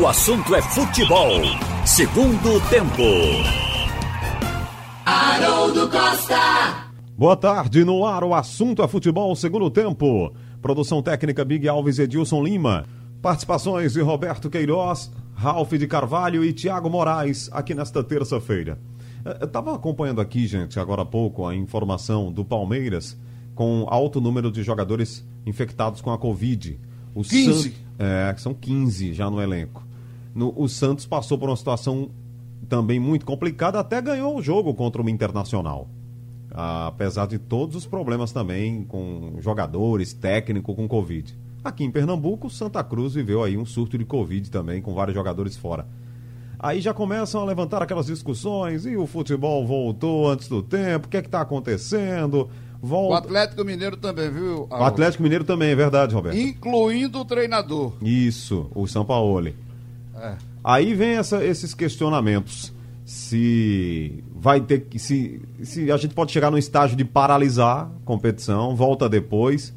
O assunto é futebol. Segundo tempo. Haroldo Costa. Boa tarde, no ar o assunto é futebol, segundo tempo. Produção técnica Big Alves Edilson Lima. Participações de Roberto Queiroz, Ralph de Carvalho e Tiago Moraes aqui nesta terça-feira. Eh, eu estava acompanhando aqui, gente, agora há pouco, a informação do Palmeiras com alto número de jogadores infectados com a Covid. O 15? San... É, são 15 já no elenco. No, o Santos passou por uma situação também muito complicada, até ganhou o jogo contra o Internacional. Apesar de todos os problemas também com jogadores, técnico com Covid. Aqui em Pernambuco, Santa Cruz viveu aí um surto de Covid também, com vários jogadores fora. Aí já começam a levantar aquelas discussões, e o futebol voltou antes do tempo, o que é que está acontecendo? Volta... O Atlético Mineiro também, viu? O Atlético Mineiro também, é verdade, Roberto. Incluindo o treinador. Isso, o São Paulo. É. Aí vem essa, esses questionamentos. Se vai ter que. Se, se a gente pode chegar no estágio de paralisar a competição, volta depois.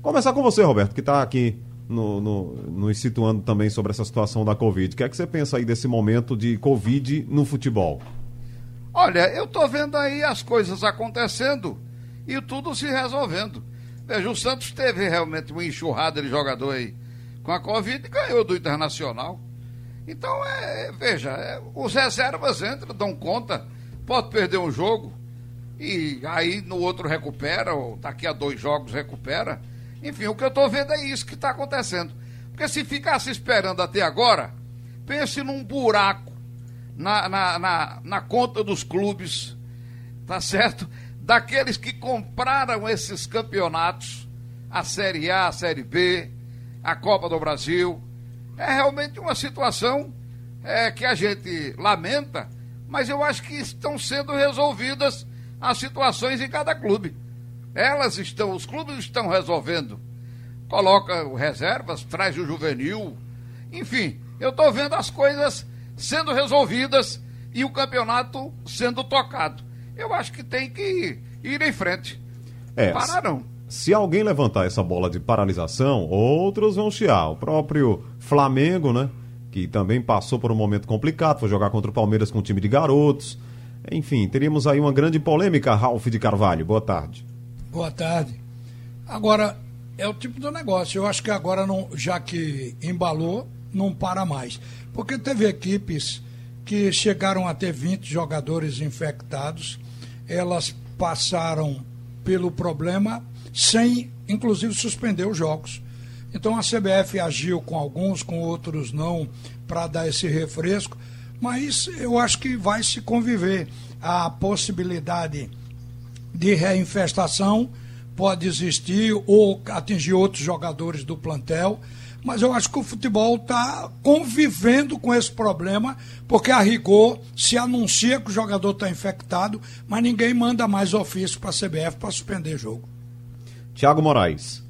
Começar com você, Roberto, que está aqui no, no, nos situando também sobre essa situação da Covid. O que é que você pensa aí desse momento de Covid no futebol? Olha, eu tô vendo aí as coisas acontecendo e tudo se resolvendo. Veja, o Santos teve realmente uma enxurrada de jogador aí com a Covid e ganhou do Internacional. Então, é, veja, é, os reservas entram, dão conta, pode perder um jogo e aí no outro recupera, ou daqui a dois jogos recupera. Enfim, o que eu estou vendo é isso que está acontecendo. Porque se ficasse esperando até agora, pense num buraco na, na, na, na conta dos clubes, tá certo? Daqueles que compraram esses campeonatos, a Série A, a Série B, a Copa do Brasil. É realmente uma situação é, que a gente lamenta, mas eu acho que estão sendo resolvidas as situações em cada clube. Elas estão, os clubes estão resolvendo. Coloca reservas, traz o juvenil. Enfim, eu estou vendo as coisas sendo resolvidas e o campeonato sendo tocado eu acho que tem que ir em frente. É, Pararam. Se alguém levantar essa bola de paralisação, outros vão chiar. O próprio Flamengo, né? Que também passou por um momento complicado, foi jogar contra o Palmeiras com um time de garotos. Enfim, teríamos aí uma grande polêmica, Ralph de Carvalho. Boa tarde. Boa tarde. Agora, é o tipo do negócio. Eu acho que agora, não, já que embalou, não para mais. Porque teve equipes que chegaram a ter 20 jogadores infectados elas passaram pelo problema sem, inclusive, suspender os jogos. Então a CBF agiu com alguns, com outros não, para dar esse refresco, mas eu acho que vai se conviver. A possibilidade de reinfestação pode existir ou atingir outros jogadores do plantel mas eu acho que o futebol está convivendo com esse problema, porque a rigor se anuncia que o jogador está infectado, mas ninguém manda mais ofício para a CBF para suspender jogo. Tiago Moraes.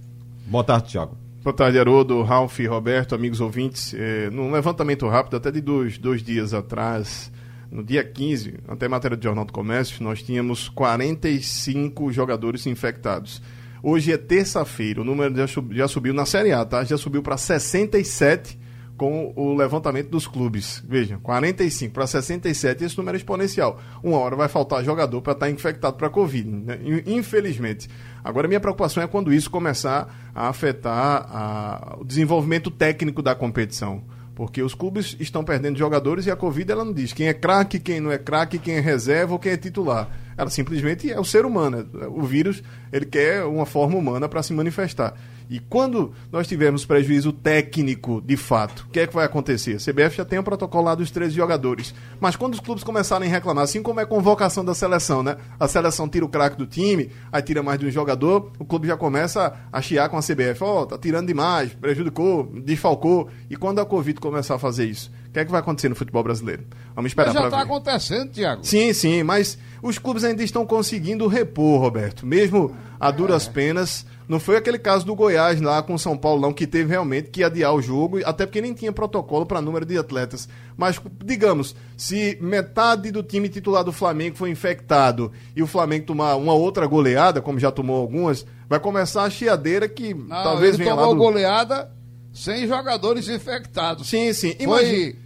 Boa tarde, Tiago. Boa tarde, Haroldo, Ralf, Roberto, amigos ouvintes. É, num levantamento rápido, até de dois, dois dias atrás, no dia 15, até matéria do Jornal do Comércio, nós tínhamos 45 jogadores infectados. Hoje é terça-feira, o número já, já subiu na Série A, tá? Já subiu para 67 com o levantamento dos clubes. Veja, 45 para 67, esse número é exponencial. Uma hora vai faltar jogador para estar tá infectado para a Covid, né? infelizmente. Agora, minha preocupação é quando isso começar a afetar a, o desenvolvimento técnico da competição. Porque os clubes estão perdendo jogadores e a Covid ela não diz quem é craque, quem não é craque, quem é reserva ou quem é titular. Ela simplesmente é o ser humano. O vírus, ele quer uma forma humana para se manifestar. E quando nós tivermos prejuízo técnico, de fato, o que é que vai acontecer? A CBF já tem o protocolo lá dos 13 jogadores. Mas quando os clubes começarem a reclamar, assim como é a convocação da seleção, né? A seleção tira o craque do time, aí tira mais de um jogador, o clube já começa a chiar com a CBF. Ó, oh, tá tirando demais, prejudicou, desfalcou. E quando a Covid começar a fazer isso? O que é que vai acontecer no futebol brasileiro? Vamos esperar para ver. já está acontecendo, Tiago. Sim, sim, mas os clubes ainda estão conseguindo repor, Roberto. Mesmo a duras é. penas não foi aquele caso do Goiás lá com o São Paulo, não, que teve realmente que adiar o jogo, até porque nem tinha protocolo para número de atletas. Mas, digamos, se metade do time titular do Flamengo foi infectado e o Flamengo tomar uma outra goleada, como já tomou algumas, vai começar a chiadeira que não, talvez ele venha tomou lá. Do... goleada sem jogadores infectados. Sim, sim. Foi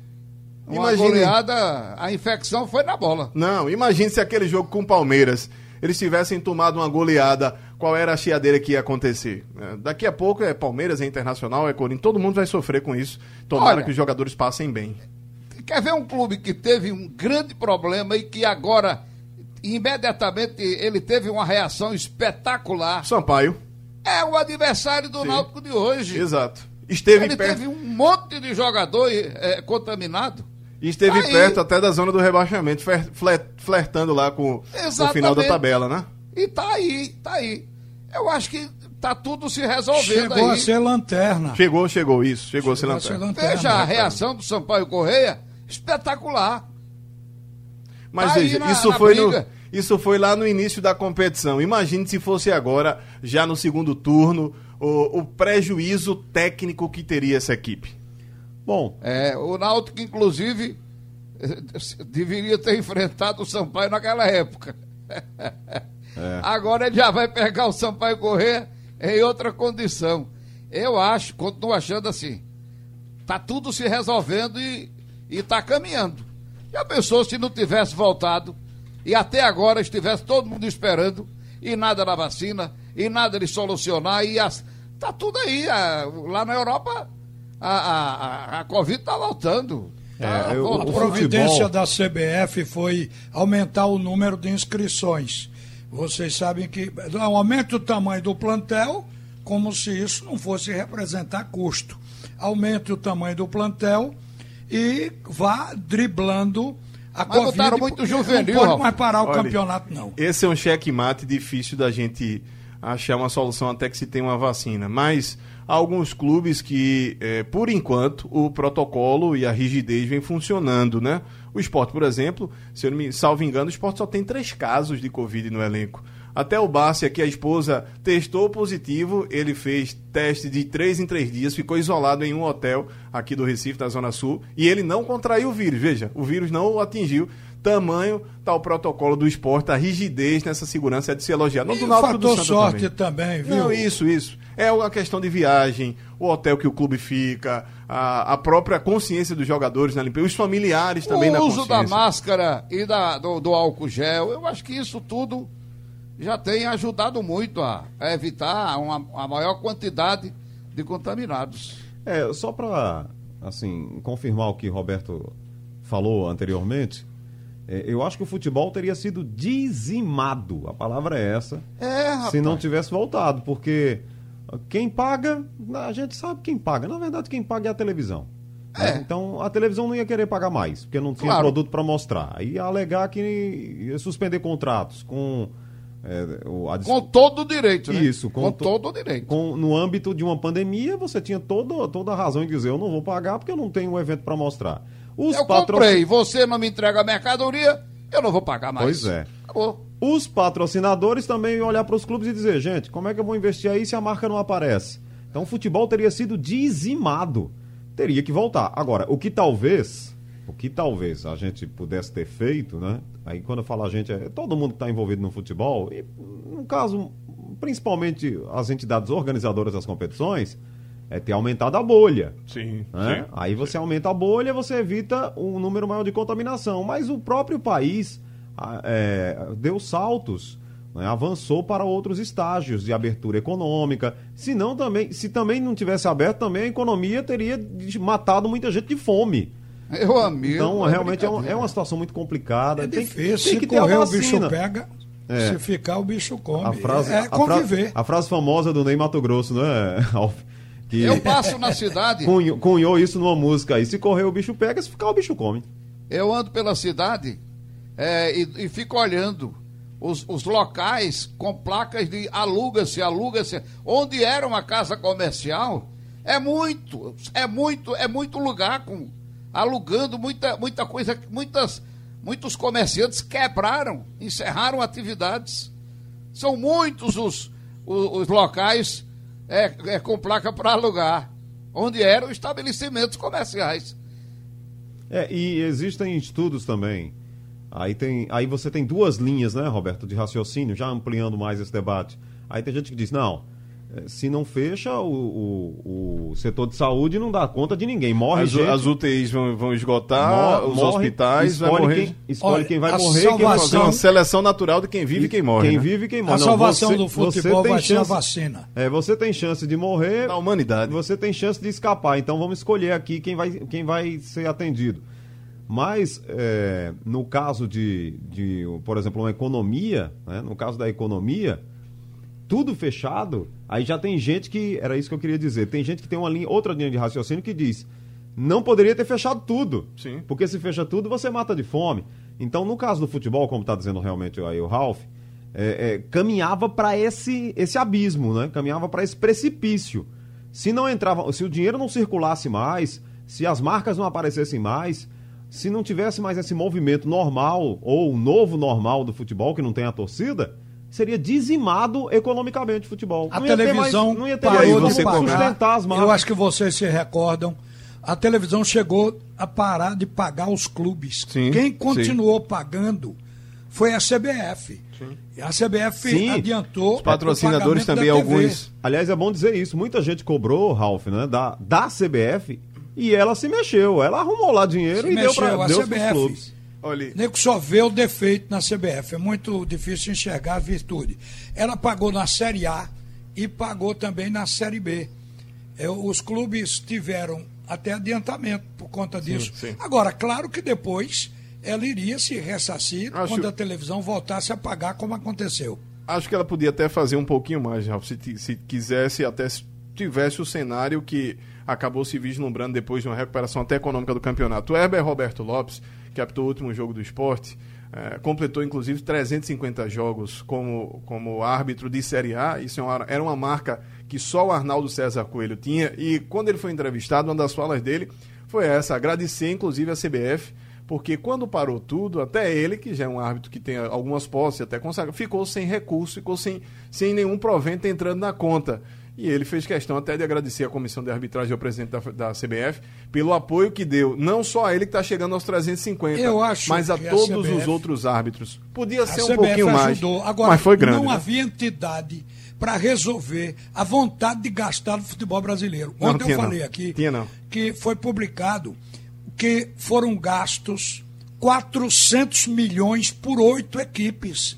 Imagine- goleada, a infecção foi na bola. Não, imagine se aquele jogo com o Palmeiras eles tivessem tomado uma goleada, qual era a chiadeira que ia acontecer? É, daqui a pouco é Palmeiras, é Internacional, é Corinthians, todo mundo vai sofrer com isso. Tomara Olha, que os jogadores passem bem. Quer ver um clube que teve um grande problema e que agora, imediatamente, ele teve uma reação espetacular? Sampaio, É o adversário do Sim. Náutico de hoje. exato. Esteve Ele perto, teve um monte de jogador eh, contaminado. Esteve Aí- perto até da zona do rebaixamento, fler- fler- flertando lá com o Exatamente. final da tabela, né? E tá aí, tá aí. Eu acho que tá tudo se resolvendo Chegou aí. a ser lanterna. Chegou, chegou, isso, chegou, Chegou a ser lanterna. Veja a reação do Sampaio Correia, espetacular. Mas Tá veja, na- isso, na foi no, isso foi lá no início da competição. Imagine se fosse agora, já no segundo turno, o, o prejuízo técnico que teria essa equipe. Bom, É, o Náutico, inclusive, deveria ter enfrentado o Sampaio naquela época. Agora ele já vai pegar o Sampaio Correia em outra condição. Eu acho, continuo achando assim, tá tudo se resolvendo e, e tá caminhando. Já pensou se não tivesse voltado e até agora estivesse todo mundo esperando e nada da vacina e nada de solucionar e as, tá tudo aí. a- lá na Europa a, a, a, Covid tá voltando. Tá É, eu- voltando. A providência futebol- da CBF foi aumentar o número de inscrições. Vocês sabem que não, aumenta o tamanho do plantel, como se isso não fosse representar custo. Aumente o tamanho do plantel e vá driblando a Mas botaram Covid, muito porque juvenil, Não pode mais parar o Olha, campeonato, não. Esse é um checkmate difícil da gente achar uma solução até que se tenha uma vacina. Mas alguns clubes que, eh, por enquanto, o protocolo e a rigidez vem funcionando, né? O esporte, por exemplo, se eu não me salvo engano, o esporte só tem três casos de Covid no elenco. Até o Bárcia, que a esposa testou positivo, ele fez teste de três em três dias, ficou isolado em um hotel aqui do Recife, da Zona Sul, e ele não contraiu o vírus. Veja, o vírus não o atingiu. Tamanho tá o protocolo do esporte, a rigidez nessa segurança é de se elogiar. Não E do o Náutico do fator Santa sorte também. também, viu? Não, isso, isso. É uma questão de viagem, o hotel que o clube fica, a, a própria consciência dos jogadores na limpeza, os familiares também na o uso consciência. da máscara e da, do, do álcool gel, eu acho que isso tudo já tem ajudado muito a, a evitar uma, a maior quantidade de contaminados. É, só para assim, confirmar o que Roberto falou anteriormente, eu acho que o futebol teria sido dizimado, a palavra é essa, É, rapaz. se não tivesse voltado, porque quem paga, a gente sabe quem paga, na verdade quem paga é a televisão. né? É. Então a televisão não ia querer pagar mais, porque não tinha Claro. produto para mostrar. Ia alegar que ia suspender contratos com é, a Com todo o direito, né? Isso, com, to- todo o direito. com- no âmbito de uma pandemia, você tinha toda, toda a razão em dizer eu não vou pagar porque eu não tenho um evento para mostrar. Os eu comprei, você não me entrega a mercadoria, eu não vou pagar mais. Pois é. Acabou. Os patrocinadores também iam olhar para os clubes e dizer, gente, como é que eu vou investir aí se a marca não aparece? Então o futebol teria sido dizimado. Teria que voltar. Agora, o que talvez, o que talvez a gente pudesse ter feito, né? Aí quando eu falo a gente, é todo mundo que está envolvido no futebol, e no caso, principalmente as entidades organizadoras das competições, é ter aumentado a bolha. Sim, né? sim. Aí você aumenta a bolha, você evita um número maior de contaminação. Mas o próprio país é, deu saltos, né? avançou para outros estágios de abertura econômica. Se não também, se também não tivesse aberto, também a economia teria matado muita gente de fome. Meu amigo. Então, é realmente é, um- é uma situação muito complicada. É Tem- difícil. tem Se que ter a correr, o bicho pega. É. Se ficar, o bicho come. A frase, é a, conviver. a frase famosa do Ney Mato Grosso, né, Alf? Que Eu passo na cidade, cunhou, cunhou isso numa música aí. Se correr, o bicho pega, se ficar, o bicho come. eu ando pela cidade é, e, e fico olhando os, os locais com placas de aluga-se, aluga-se. Onde era uma casa comercial, é muito, é muito, é muito lugar com alugando muita, muita coisa, muitas, muitos comerciantes quebraram, encerraram atividades. São muitos os, os, os locais é, é, com placa para alugar, onde eram estabelecimentos comerciais. É, e existem estudos também. Aí, tem, aí você tem duas linhas, né, Roberto, de raciocínio, já ampliando mais esse debate. Aí tem gente que diz, não, se não fecha, o, o, o setor de saúde não dá conta de ninguém. Morre As, gente, as UTIs vão, vão esgotar, mor- os morre, hospitais vai escolhe morrer. Quem, escolhe Olha, quem vai a morrer, quem vai salvação- Fazer uma seleção natural de quem vive e quem morre. Quem né? vive e quem morre. A Não, salvação você- do você futebol tem vai ser a chance- vacina. É, você tem chance de morrer, Da humanidade. você tem chance de escapar. Então vamos escolher aqui quem vai, quem vai ser atendido. Mas, é, no caso de, de, por exemplo, uma economia, né, no caso da economia, tudo fechado, aí já tem gente que. Era isso que eu queria dizer. Tem gente que tem uma linha, outra linha de raciocínio que diz: não poderia ter fechado tudo. Sim. Porque se fecha tudo, você mata de fome. Então, no caso do futebol, como está dizendo realmente aí o Ralph, é, é, caminhava para esse, esse abismo, né? Caminhava para esse precipício. Se não entrava, se o dinheiro não circulasse mais, se as marcas não aparecessem mais, se não tivesse mais esse movimento normal ou o novo normal do futebol que não tem a torcida, seria dizimado economicamente o futebol. A Não ia ter televisão mais, não ia ter parou de sustentar as marcas. Eu acho que vocês se recordam. A televisão chegou a parar de pagar os clubes. Sim, Quem continuou pagando foi a CBF. E a CBF Sim. adiantou. Os patrocinadores o pagamento também, da TV. alguns. Aliás, é bom dizer isso. Muita gente cobrou, Ralf, né, da, da CBF e ela se mexeu. Ela arrumou lá dinheiro Se e deu mexeu, para a deu pros CBF. clubes. Olha, Nego só vê o defeito na CBF. É muito difícil enxergar a virtude. Ela pagou na Série A e pagou também na Série B. É, os clubes tiveram até adiantamento por conta disso. sim. Agora, claro que depois ela iria se ressarcir Acho- quando a televisão voltasse a pagar, como aconteceu. acho que ela podia até fazer um pouquinho mais, Ralf, se, se quisesse, até se tivesse o cenário que acabou se vislumbrando depois de uma recuperação até econômica do campeonato. O Heber Roberto Lopes, que apitou o último jogo do esporte, eh, completou inclusive 350 jogos como, como árbitro de Série A. Isso é era uma marca que só o Arnaldo César Coelho tinha. E quando ele foi entrevistado, uma das falas dele foi essa: agradecer inclusive a CBF porque quando parou tudo, até ele, que já é um árbitro que tem algumas posses, até consagra, ficou sem recurso, ficou sem, sem nenhum provento entrando na conta. E ele fez questão até de agradecer a comissão de arbitragem ao presidente da, da CBF pelo apoio que deu, não só a ele que está chegando aos 350, Eu acho mas a que a todos os CBF outros árbitros. Podia ser um CBF pouquinho mais, ajudou. Agora, mas foi grande. não né? havia entidade para resolver a vontade de gastar no futebol brasileiro. Não, Ontem tinha eu falei não. aqui não. que foi publicado que foram gastos 400 milhões por oito equipes.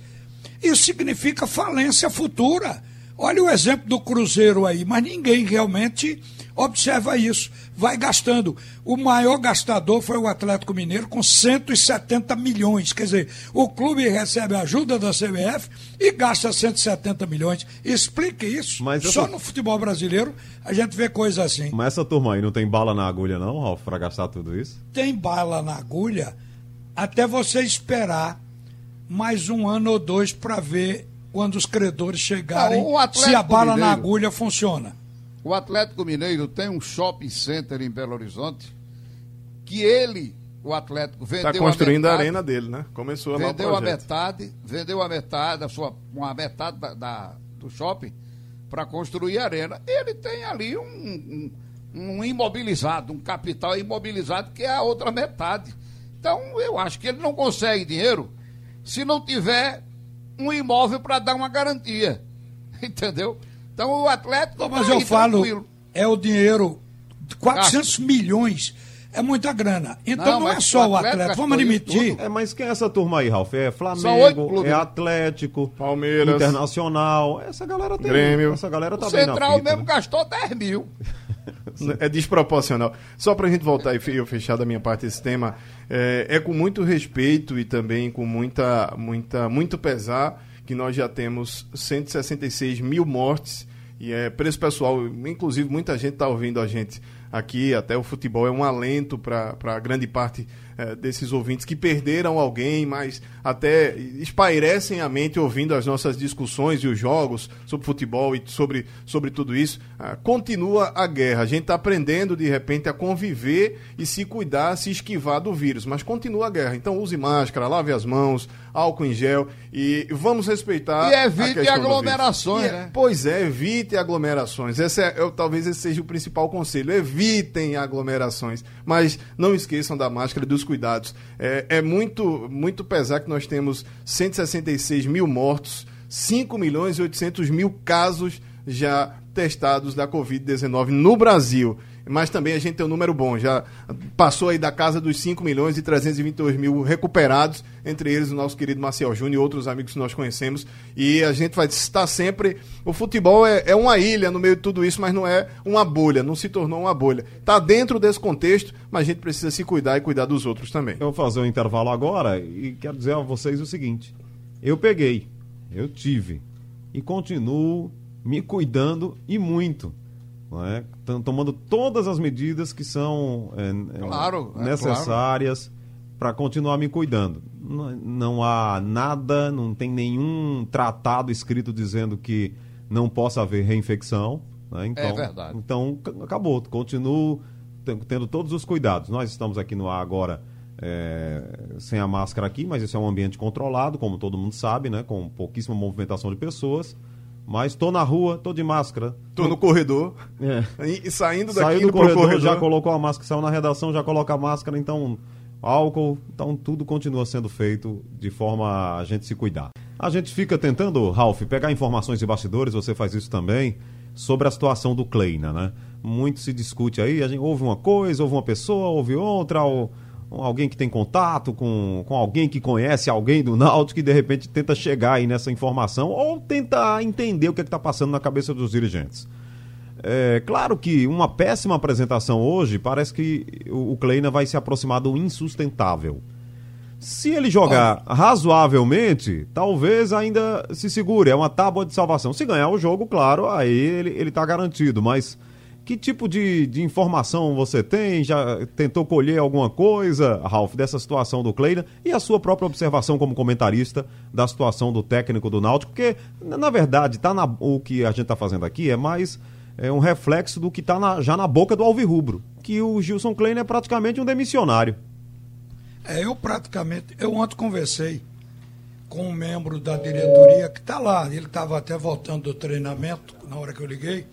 Isso significa falência futura. Olha o exemplo do Cruzeiro aí, mas ninguém realmente observa isso. Vai gastando. O maior gastador foi o Atlético Mineiro com 170 milhões. Quer dizer, o clube recebe ajuda da CBF e gasta 170 milhões. Explique isso. Mas Só essa- no futebol brasileiro a gente vê coisa assim. Mas essa turma aí não tem bala na agulha, não, Ralf, para gastar tudo isso? tem bala na agulha até você esperar mais um ano ou dois para ver quando os credores chegarem se a bala na Mineiro- agulha funciona. O Atlético Mineiro tem um shopping center em Belo Horizonte que ele, o Atlético, vendeu Está construindo a, metade, arena dele, né? Começou o vendeu a metade, vendeu a metade, a sua, uma metade da, da- do shopping para construir a arena. Ele tem ali um, um, um imobilizado, um capital imobilizado que é a outra metade. Então eu acho que ele não consegue dinheiro se não tiver um imóvel para dar uma garantia. Entendeu? Então o Atlético. Mas tá eu aí, falo, tranquilo. é o dinheiro, 400 milhões, é muita grana. Então Não, não, é só o Atlético Atlético, vamos admitir. É, mas quem é essa turma aí, Ralf? É Flamengo, é? Atlético, Palmeiras. Internacional. Essa galera tem. Grêmio. Essa galera tá o bem na Central mesmo né? gastou 10 mil. É desproporcional. Só para a gente voltar e eu fechar da minha parte esse tema, é, é com muito respeito e também com muita, muita, muito pesar que nós já temos 166 mil mortes e é preço pessoal. Inclusive, muita gente está ouvindo a gente aqui, até o futebol é um alento para grande parte eh, desses ouvintes que perderam alguém, mas até espairecem a mente ouvindo as nossas discussões e os jogos sobre futebol e sobre, sobre tudo isso. Ah, continua a guerra. A gente está aprendendo, de repente, a conviver e se cuidar, se esquivar do vírus, mas continua a guerra. Então use máscara, lave as mãos, álcool em gel e vamos respeitar. E a evite aglomerações. E é- né? Pois é, evite aglomerações. Esse é, eu- talvez esse seja o principal conselho. Evitem aglomerações. Mas não esqueçam da máscara e dos cuidados. É, é muito, muito pesar que nós temos 166 mil mortos, 5 milhões e 800 mil casos já testados da Covid-19 no Brasil. Mas também a gente tem um número bom, já passou aí da casa dos 5 milhões e 322 mil recuperados, entre eles o nosso querido Marcel Júnior e outros amigos que nós conhecemos. E a gente vai estar sempre. O futebol é, é uma ilha no meio de tudo isso, mas não é uma bolha, não se tornou uma bolha. Está dentro desse contexto, mas a gente precisa se cuidar e cuidar dos outros também. Eu vou fazer um intervalo agora e quero dizer a vocês o seguinte: eu peguei, eu tive e continuo me cuidando e muito. Não é? Tomando todas as medidas que são é, claro, é, necessárias claro. para continuar me cuidando. Não, não há nada, não tem nenhum tratado escrito dizendo que não possa haver reinfecção. Né? Então, é verdade. Então, acabou. Continuo tendo todos os cuidados. Nós estamos aqui no ar agora é, sem a máscara aqui, mas isso é um ambiente controlado, como todo mundo sabe, né? com pouquíssima movimentação de pessoas. Mas tô na rua, tô de máscara. Tô no corredor. É. E saindo daqui Saiu do corredor, corredor, já colocou a máscara, saiu na redação, já coloca a máscara, então álcool, então tudo continua sendo feito de forma a gente se cuidar. A gente fica tentando, Ralph, pegar informações de bastidores, você faz isso também, sobre a situação do Kleina, né? Muito se discute aí, a gente ouve uma coisa, ouve uma pessoa, ouve outra, ou alguém que tem contato com, com alguém que conhece alguém do Náutico que de repente tenta chegar aí nessa informação ou tenta entender o que é está passando na cabeça dos dirigentes. É claro que uma péssima apresentação hoje parece que o, o Kleina vai se aproximar do insustentável. Se ele jogar razoavelmente, talvez ainda se segure. É uma tábua de salvação. Se ganhar o jogo, claro, aí ele, ele tá garantido. Mas que tipo de, de informação você tem? Já tentou colher alguma coisa, Ralf, dessa situação do Kleina e a sua própria observação como comentarista da situação do técnico do Náutico? Porque, na verdade, tá na, o que a gente está fazendo aqui é mais é um reflexo do que está já na boca do Alvirrubro, que o Gilson Kleina é praticamente um demissionário. É, eu praticamente, eu ontem conversei com um membro da diretoria que está lá, ele estava até voltando do treinamento na hora que eu liguei,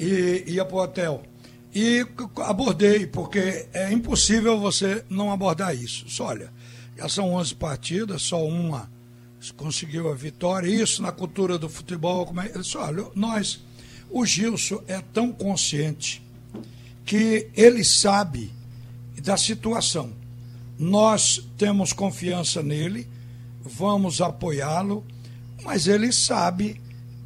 e ia para o hotel. E abordei, porque é impossível você não abordar isso. Só, olha, já são 11 partidas, só uma conseguiu a vitória. Isso na cultura do futebol. Como é? Ele disse, olha, nós, o Gilson é tão consciente que ele sabe da situação. Nós temos confiança nele, vamos apoiá-lo, mas ele sabe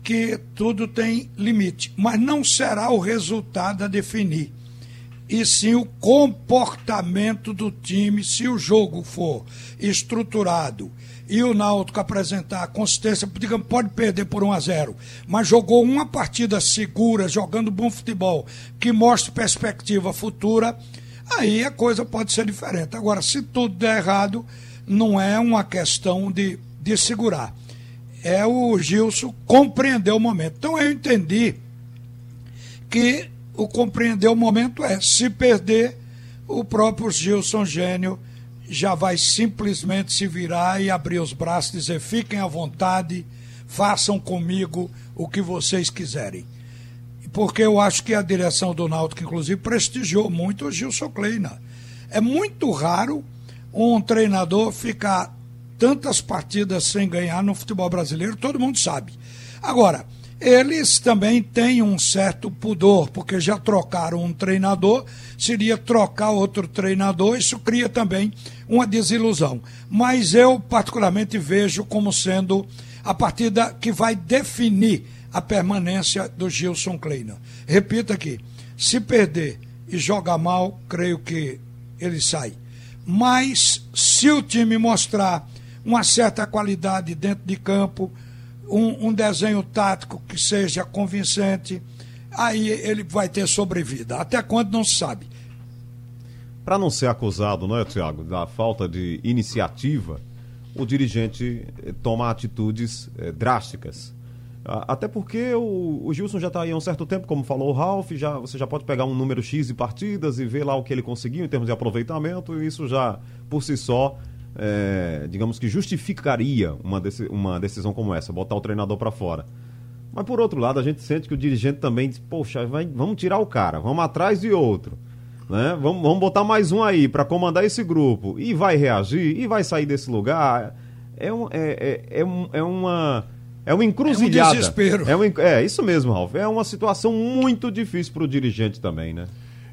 que tudo tem limite, mas não será o resultado a definir, e sim o comportamento do time, se o jogo for estruturado e o Náutico apresentar consistência, digamos, pode perder por 1 a 0, mas jogou uma partida segura, jogando bom futebol, que mostre perspectiva futura, aí a coisa pode ser diferente. Agora, se tudo der errado, não é uma questão de, de segurar é o Gilson compreender o momento. Então eu entendi que o compreender o momento é se perder, o próprio Gilson Gênio já vai simplesmente se virar e abrir os braços e dizer: fiquem à vontade, façam comigo o que vocês quiserem. Porque eu acho que a direção do Náutico, inclusive, prestigiou muito o Gilson Kleina. É muito raro um treinador ficar tantas partidas sem ganhar no futebol brasileiro, todo mundo sabe. Agora, eles também têm um certo pudor, porque já trocaram um treinador, seria trocar outro treinador, isso cria também uma desilusão. Mas eu, particularmente, vejo como sendo a partida que vai definir a permanência do Gilson Kleina. Repito aqui: se perder e jogar mal, creio que ele sai. Mas se o time mostrar uma certa qualidade dentro de campo, um, um desenho tático que seja convincente, aí ele vai ter sobrevida. Até quando não se sabe. Para não ser acusado, não é, Tiago, da falta de iniciativa, o dirigente eh, toma atitudes eh, drásticas. Até porque o, o Gilson já está aí há um certo tempo, como falou o Ralf, já, você já pode pegar um número X de partidas e ver lá o que ele conseguiu em termos de aproveitamento, e isso já, por si só, é, digamos que justificaria uma, uma decisão como essa, botar o treinador para fora. Mas por outro lado, a gente sente que o dirigente também diz, poxa, vai, vamos tirar o cara, vamos atrás de outro. Né? Vamos, vamos botar mais um aí para comandar esse grupo. E vai reagir, e vai sair desse lugar. É, um, é, é, é, um, é uma É uma encruzilhada. É um desespero. É, um, é isso mesmo, Ralf. É uma situação muito difícil para o dirigente também, né?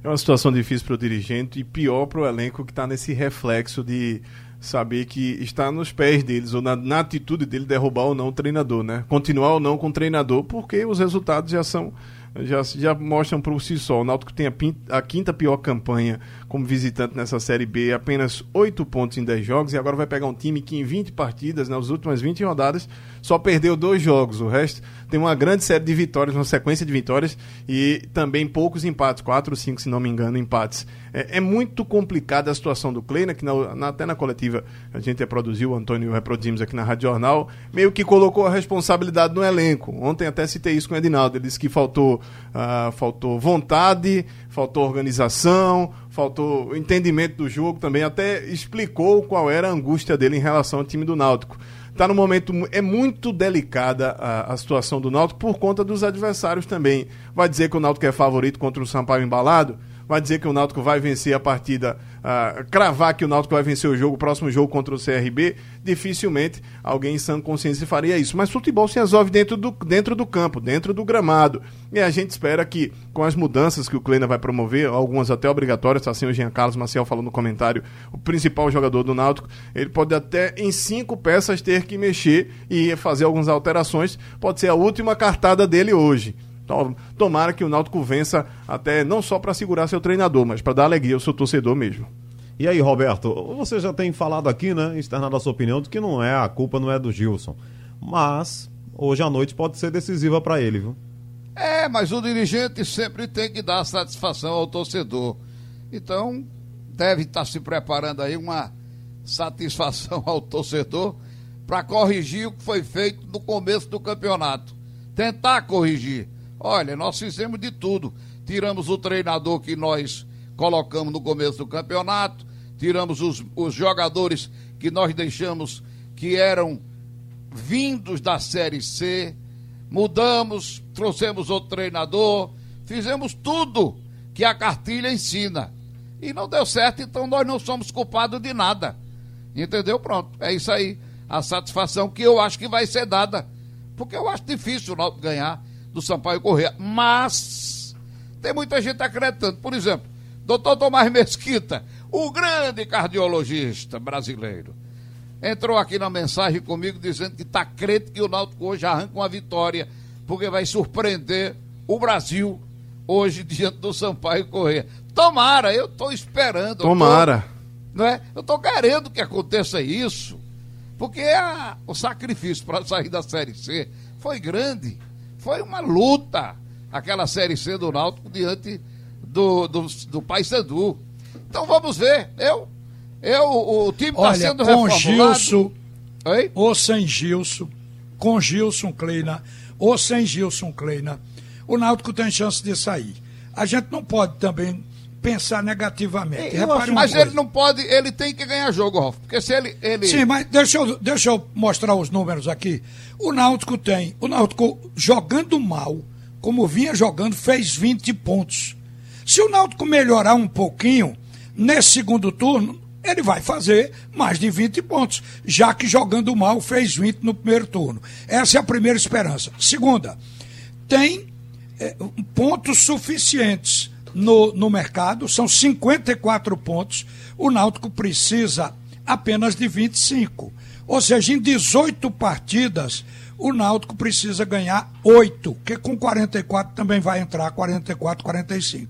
É uma situação difícil para o dirigente e pior para o elenco que está nesse reflexo de saber que está nos pés deles, ou na, na, atitude dele, derrubar ou não o treinador, né? Continuar ou não com o treinador, porque os resultados já são já, já mostram por si só. O Náutico tem a, a, quinta pior campanha como visitante nessa Série B, apenas 8 pontos em 10 jogos, e agora vai pegar um time que em 20 partidas, nas últimas 20 rodadas, só perdeu dois jogos. O resto tem uma grande série de vitórias, uma sequência de vitórias, e também poucos empates, 4 ou 5, se não me engano, empates. É, é muito complicada a situação do Kleina, que na, na, até na coletiva a gente reproduziu, o Antônio reproduzimos aqui na Rádio Jornal, meio que colocou a responsabilidade no elenco. Ontem até citei isso com o Edinaldo, ele disse que faltou Uh, faltou vontade, faltou organização, faltou entendimento do jogo também. Até explicou qual era a angústia dele em relação ao time do Náutico. Está no momento, é muito delicada a, a, situação do Náutico por conta dos adversários também. Vai dizer que o Náutico é favorito contra o Sampaio embalado? Vai dizer que o Náutico vai vencer a partida, uh, cravar que o Náutico vai vencer o jogo, o próximo jogo contra o CRB, dificilmente alguém em sã consciência faria isso. Mas futebol se resolve dentro do, dentro do campo, dentro do gramado. E a gente espera que, com as mudanças que o Kleina vai promover, algumas até obrigatórias, assim o Jean Carlos Maciel falou no comentário, o principal jogador do Náutico, ele pode até em cinco peças ter que mexer e fazer algumas alterações. Pode ser a última cartada dele hoje. Tomara que o Náutico vença até não só para segurar seu treinador, mas para dar alegria ao seu torcedor mesmo. E aí, Roberto, você já tem falado aqui, né, externado a sua opinião, de que não é a culpa não é do Gilson. Mas hoje à noite pode ser decisiva para ele, viu? É, mas o dirigente sempre tem que dar satisfação ao torcedor. Então, deve estar se preparando aí uma satisfação ao torcedor para corrigir o que foi feito no começo do campeonato. Tentar corrigir. Olha, nós fizemos de tudo. Tiramos o treinador que nós colocamos no começo do campeonato, tiramos os, os jogadores que nós deixamos que eram vindos da Série C, mudamos, trouxemos outro treinador, fizemos tudo que a cartilha ensina. E não deu certo, então nós não somos culpados de nada. Entendeu? Pronto, é isso aí. A satisfação que eu acho que vai ser dada. Porque eu acho difícil ganhar do Sampaio Correia. Mas tem muita gente acreditando. Por exemplo, doutor Tomás Mesquita, o grande cardiologista brasileiro, entrou aqui na mensagem comigo dizendo que está crente que o Náutico hoje arranca uma vitória, porque vai surpreender o Brasil hoje diante do Sampaio Correia. Tomara, eu estou esperando. Tomara. Tô, não é? Eu estou querendo que aconteça isso, porque a, o sacrifício para sair da Série C foi grande. Foi uma luta aquela Série C do Náutico diante do, do, do Paysandu. Então vamos ver. Eu, eu o time está sendo com Gilson, Oi? ou sem Gilson, com Gilson Kleina, ou sem Gilson Kleina, o Náutico tem chance de sair. A gente não pode também pensar negativamente. mas ele não pode, ele tem que ganhar jogo, Rolf. Porque se ele, ele. Sim, mas deixa eu, deixa eu mostrar os números aqui. O Náutico tem. O Náutico jogando mal, como vinha jogando, fez 20 pontos. Se o Náutico melhorar um pouquinho, nesse segundo turno, ele vai fazer mais de 20 pontos, já que jogando mal fez 20 no primeiro turno. Essa é a primeira esperança. Segunda, tem é, pontos suficientes no, no mercado, são 54 pontos. O Náutico precisa apenas de 25. Ou seja, em 18 partidas, o Náutico precisa ganhar 8, que com 44 também vai entrar 44, 45.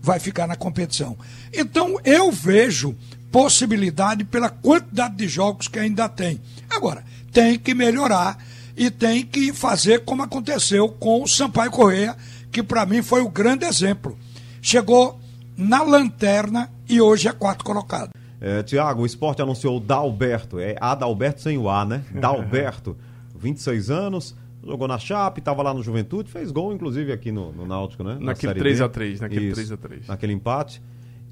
Vai ficar na competição. Então, eu vejo possibilidade pela quantidade de jogos que ainda tem. Agora, tem que melhorar e tem que fazer como aconteceu com o Sampaio Correia, que para mim foi o grande exemplo chegou na lanterna e hoje é quarto colocado. É, Tiago, o esporte anunciou o Dalberto, é Adalberto sem o A, né? Dalberto, 26 anos, jogou na Chape, estava lá no Juventude, fez gol inclusive aqui no, no Náutico, né? Naquele 3x3, naquele 3x3. Naquele empate.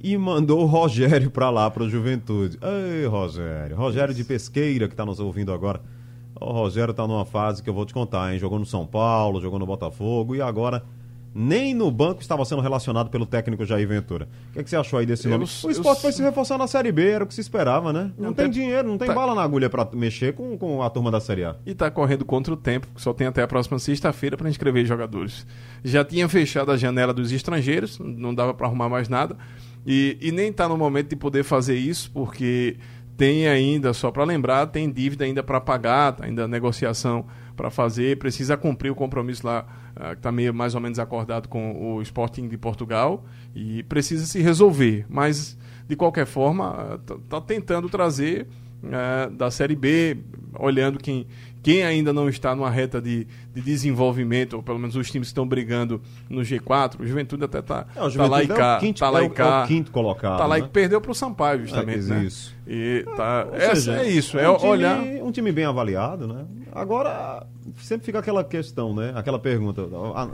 E mandou o Rogério para lá, para o Juventude. Ei, Rogério. Rogério de Pesqueira, que está nos ouvindo agora. O Rogério está numa fase que eu vou te contar, hein? Jogou no São Paulo, jogou no Botafogo e agora nem no banco estava sendo relacionado pelo técnico Jair Ventura. O que, é que você achou aí desse nome? eu- o esporte foi se reforçar na Série B, era o que se esperava, né? Não, Não tem, tem- dinheiro, não tem tá- bala na agulha para mexer com, com a turma da Série A. E tá correndo contra o tempo, que só tem até a próxima sexta-feira para inscrever jogadores. Já tinha fechado a janela dos estrangeiros, não dava para arrumar mais nada. E, e nem tá no momento de poder fazer isso, porque tem ainda, só para lembrar, tem dívida ainda para pagar, tá ainda negociação para fazer, precisa cumprir o compromisso lá, que está meio mais ou menos acordado com o Sporting de Portugal, e precisa se resolver. Mas, de qualquer forma, está tentando trazer eh, da Série B, olhando quem, quem ainda não está numa reta de, de desenvolvimento, ou pelo menos os times que estão brigando no G4, o Juventude até está É, o tá lá e Juventude é o cá, quinto- tá lá é e o- cá, é o quinto colocado, tá lá né? e perdeu para o Sampaio justamente, É, né? isso. E tá, essa seja, é isso, é um time, olhar Um time bem avaliado, né? Agora, sempre fica aquela questão, né? Aquela pergunta.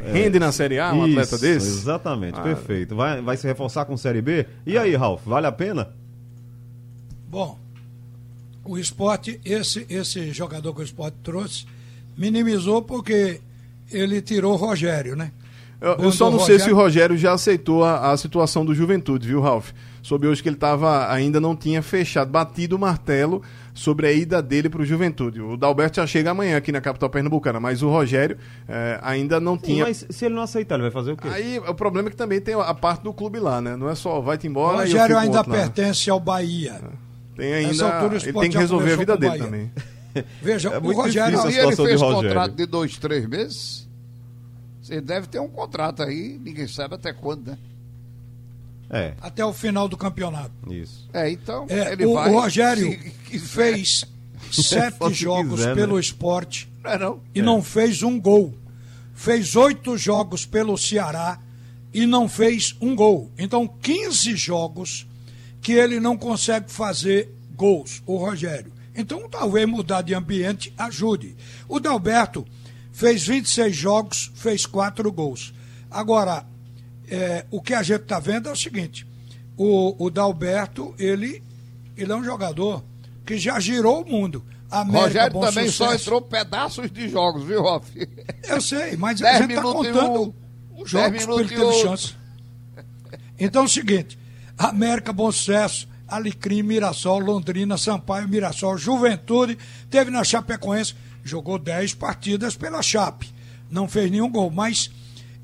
é, Rende na Série A um atleta isso, desse? Exatamente, Ah. perfeito. Vai, vai se reforçar com Série B? E aí, Ralf, vale a pena? Bom, o esporte, esse, esse jogador que o esporte trouxe, minimizou porque ele tirou o Rogério, né? Eu, eu só o não sei Rogério- se o Rogério já aceitou a, a situação do Juventude, viu, Ralf? Soube hoje que ele tava, ainda não tinha fechado, batido o martelo sobre a ida dele para o Juventude. O Dalberto já chega amanhã aqui na capital pernambucana, mas o Rogério eh, ainda não Sim, tinha. mas se ele não aceitar, ele vai fazer o quê? Aí o problema é que também tem a parte do clube lá, né? Não é só vai-te O embora e eu Rogério fico ainda lá. pertence ao Bahia. Tem ainda. altura ele tem que resolver a vida dele também. Veja, É o Rogério. Não, e ele fez de contrato de dois, três meses. Você deve ter um contrato aí, ninguém sabe até quando, né? É, Até o final do campeonato. isso. É, então É, ele o, vai. o Rogério se fez sete Só se jogos quiser, né? pelo esporte Não é não? e não fez um gol. Fez oito jogos pelo Ceará e não fez um gol. Então, 15 jogos que ele não consegue fazer gols, o Rogério. Então, talvez mudar de ambiente ajude. O Dalberto fez 26 jogos, fez quatro gols. Agora, é, o que a gente está vendo é o seguinte: o, o Dalberto, ele, ele é um jogador que já girou o mundo. América, Rogério também só sucesso. entrou pedaços de jogos, viu, Rof? Eu sei, mas a gente está contando um, os jogos que ele teve chance. Então é o seguinte: América, Bom Sucesso, Alecrim, Mirassol, Londrina, Sampaio, Mirassol, Juventude, teve na Chapecoense, jogou 10 partidas pela Chape, não fez nenhum gol, mas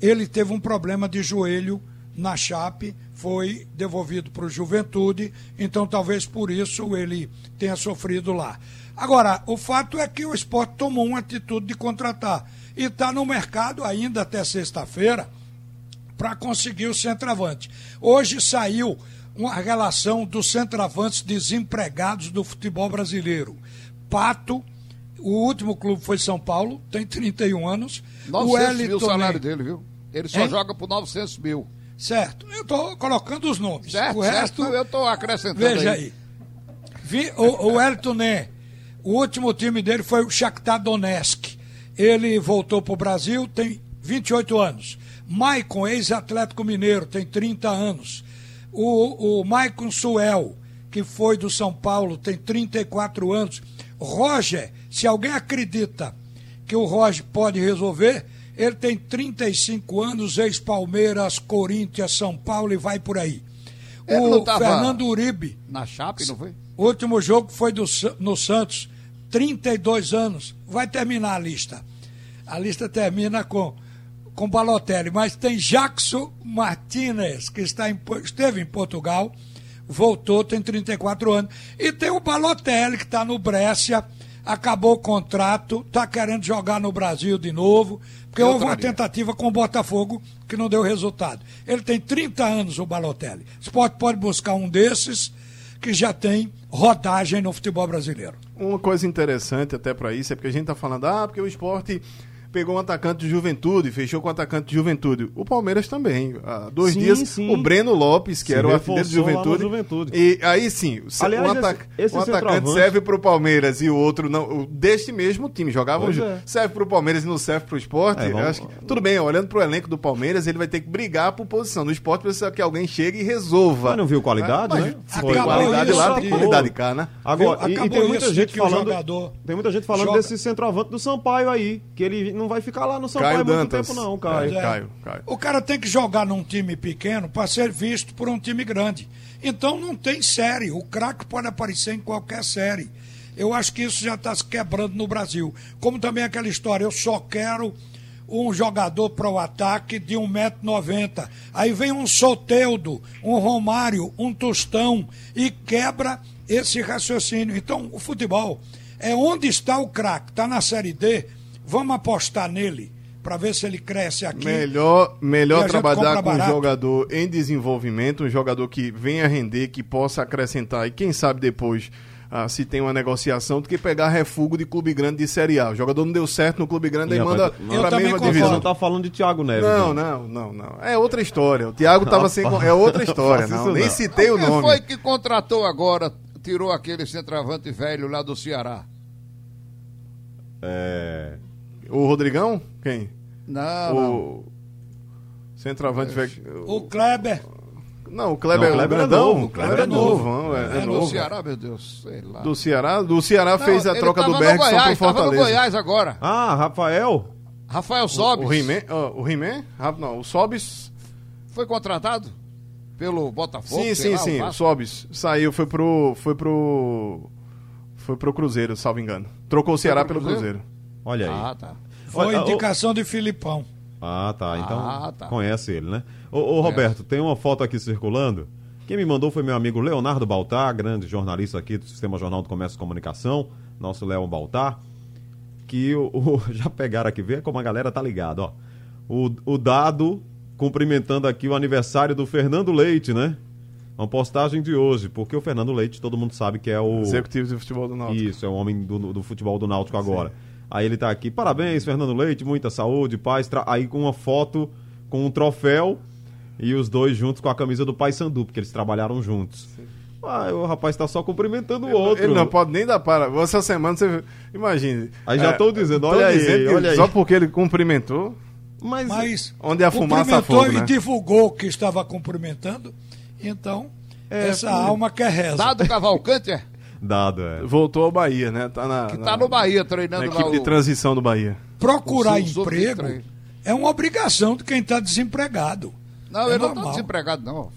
ele teve um problema de joelho na Chape, foi devolvido para o Juventude, então talvez por isso ele tenha sofrido lá. Agora, o fato é que o esporte tomou uma atitude de contratar. E está no mercado ainda até sexta-feira para conseguir o centroavante. Hoje saiu uma relação dos centroavantes desempregados do futebol brasileiro. Pato, o último clube foi São Paulo, tem 31 anos. o 900 mil o salário dele, viu? Ele só Hein? joga por 900 mil. Certo, eu estou colocando os nomes. Certo, o certo, resto, eu estou acrescentando veja aí. aí. Vi- o, o Né, o último time dele foi o Shakhtar Donetsk. Ele voltou para o Brasil, tem 28 anos. Maicon, ex-Atlético Mineiro, tem 30 anos. O, o Maicon Suel, que foi do São Paulo, tem 34 anos. Roger, se alguém acredita que o Roger pode resolver, ele tem 35 anos, ex-Palmeiras, Corinthians, São Paulo e vai por aí. Ele o Fernando Uribe, Na Chape, não foi? o último jogo foi do, no Santos, 32 anos. Vai terminar a lista. A lista termina com, com Balotelli, mas tem Jackson Martinez, que está em esteve em Portugal, voltou, tem 34 anos. E tem o Balotelli, que está no Brescia, acabou o contrato, está querendo jogar no Brasil de novo, porque Eu houve uma traria. tentativa com o Botafogo que não deu resultado. Ele tem 30 anos, o Balotelli. Você pode, pode buscar um desses que já tem rodagem no futebol brasileiro. Uma coisa interessante até para isso é porque a gente tá falando, ah, porque o esporte pegou um atacante de juventude, fechou com um atacante de juventude. O Palmeiras também. Há dois Sim, dias, sim. o Breno Lopes, que Se era o artilheiro de juventude. Juventude. E aí sim, se- Aliás, um, esse- ataca- esse um atacante serve pro Palmeiras e o outro não. o- Deste mesmo time, jogavam é. Serve pro Palmeiras e não serve pro esporte. É, vamos- acho que- tudo bem, olhando pro elenco do Palmeiras, ele vai ter que brigar por posição. No esporte precisa que alguém chegue e resolva. Mas não viu qualidade, Mas né? Se Acabou tem qualidade isso, lá, tem qualidade cá, né? Agora, Viu? e- e, Acabou tem muita gente o falando, jogador tem muita gente falando joga- desse centroavante do Sampaio aí, que ele não vai ficar lá no Sampaio Caio muito tempo, não, Caio. É, Caio, Caio. O cara tem que jogar num time pequeno para ser visto por um time grande. Então não tem série. O craque pode aparecer em qualquer série. Eu acho que isso já está se quebrando no Brasil. Como também aquela história, eu só quero um jogador para o ataque de 1,90m. Aí vem um Soteudo, um Romário, um Tostão e quebra esse raciocínio. Então, o futebol é onde está o craque. Está na Série D, vamos apostar nele para ver se ele cresce aqui. Melhor, E melhor a trabalhar com um jogador em desenvolvimento, um jogador que venha render, que possa acrescentar e quem sabe depois ah, se tem uma negociação, do que pegar refugo de clube grande de Série A. O jogador não deu certo no clube grande, aí manda pra também mesma concordo. Você divisão. não tá falando de Thiago Neves. Não, hein? não, não, não. É outra história. O Thiago tava sem. É outra história, não. Nem não. citei o Quem nome. foi que contratou agora, tirou aquele centroavante velho lá do Ceará? É... O Rodrigão? Quem? Não, não. o. Centroavante. velho- O Kleber, Não, o Kleber, Não, o é o Kleber é grandão. novo, O Kleber é novo. não, É, é É no novo. Ceará, meu Deus, sei lá. Do Ceará, do Ceará fez a Não, troca do Bergson Goiás, pro tava no Fortaleza. Goiás agora. Ah, Rafael? Rafael Sobis O He-Man, ó, o? Ah, não, o Sobis. foi contratado pelo Botafogo. Sim, sim, lá, sim. o O. Sobis saiu, foi pro foi pro foi pro Cruzeiro, salvo engano. Trocou o Ceará pelo Cruzeiro? Cruzeiro. Olha aí. Ah, tá. foi indicação de Filipão. Ah, tá. Então Ah, tá. conhece ele, né? Ô, ô, Roberto, tem uma foto aqui circulando. Quem me mandou foi meu amigo Leonardo Baltar, grande jornalista aqui do Sistema Jornal do Comércio e Comunicação, nosso Leon Baltar. Que o, o- já pegaram aqui, vê como a galera tá ligada, ó. O, o dado cumprimentando aqui o aniversário do Fernando Leite, né? Uma postagem de hoje, porque o Fernando Leite, todo mundo sabe que é o. Executivo de futebol do Náutico. Isso, é o homem do, do futebol do Náutico agora. Aí ele tá aqui, parabéns, Fernando Leite, muita saúde, paz. Tra... Aí com uma foto com um troféu e os dois juntos com a camisa do Pai Sandu, porque eles trabalharam juntos. Ah, o rapaz tá só cumprimentando o outro. Ele não pode nem dar para. Essa semana você. Imagine. Aí já tô dizendo, olha aí, dizendo que olha aí. Só porque ele cumprimentou. Mas, Mas Onde a fumaça cumprimentou fogo, e né? divulgou que estava cumprimentando. Então, É, essa foi- alma quer reza. Dado Cavalcante, é? Dado, é. Voltou ao Bahia, né? Tá na, Que na- tá no Bahia na treinando lá equipe de o... transição do Bahia. Procurar emprego Sub-23. é uma obrigação de quem está desempregado. Não, É ele não tá normal. desempregado, não.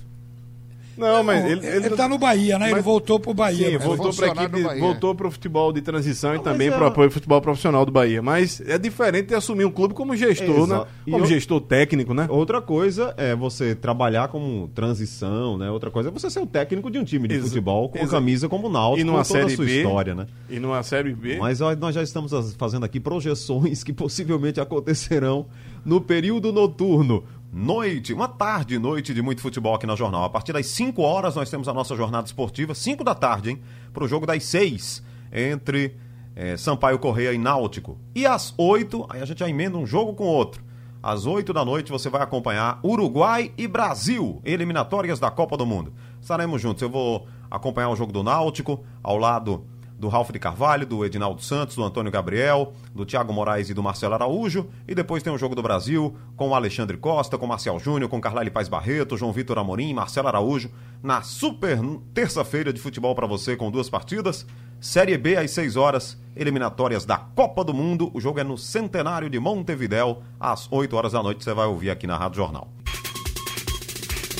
Não, mas Não, ele, ele, está no Bahia, né? ele mas- voltou pro Bahia. Sim, cara. voltou para equipe, voltou para o futebol de transição e Não, também mas para o é- apoio ao futebol profissional do Bahia. Mas é diferente de assumir um clube como gestor, Exato. né? E Como eu- gestor técnico, né? Outra coisa é você trabalhar como transição, né? Outra coisa é você ser o técnico de um time de Exa- futebol com a exa- camisa como o Náutico, E numa com toda série a sua B, história, né? E numa série B. Mas ó, nós já estamos fazendo aqui projeções que possivelmente acontecerão no período noturno. Noite, uma tarde noite de muito futebol aqui na Jornal. A partir das 5 horas nós temos a nossa jornada esportiva, 5 da tarde, hein? Para o jogo das 6 entre eh, Sampaio Correia e Náutico. E às 8, aí a gente já emenda um jogo com outro. Às 8 da noite você vai acompanhar Uruguai e Brasil, eliminatórias da Copa do Mundo. Estaremos juntos. Eu vou acompanhar o jogo do Náutico ao lado do Ralf de Carvalho, do Edinaldo Santos, do Antônio Gabriel, do Thiago Moraes e do Marcelo Araújo. E depois tem o Jogo do Brasil com o Alexandre Costa, com o Marcial Júnior, com Carlyle Paz Barreto, João Vitor Amorim, Marcelo Araújo. Na super terça-feira de futebol para você com duas partidas. Série B às 6 horas, eliminatórias da Copa do Mundo. O jogo é no Centenário de Montevidéu, às 8 horas da noite. Você vai ouvir aqui na Rádio Jornal.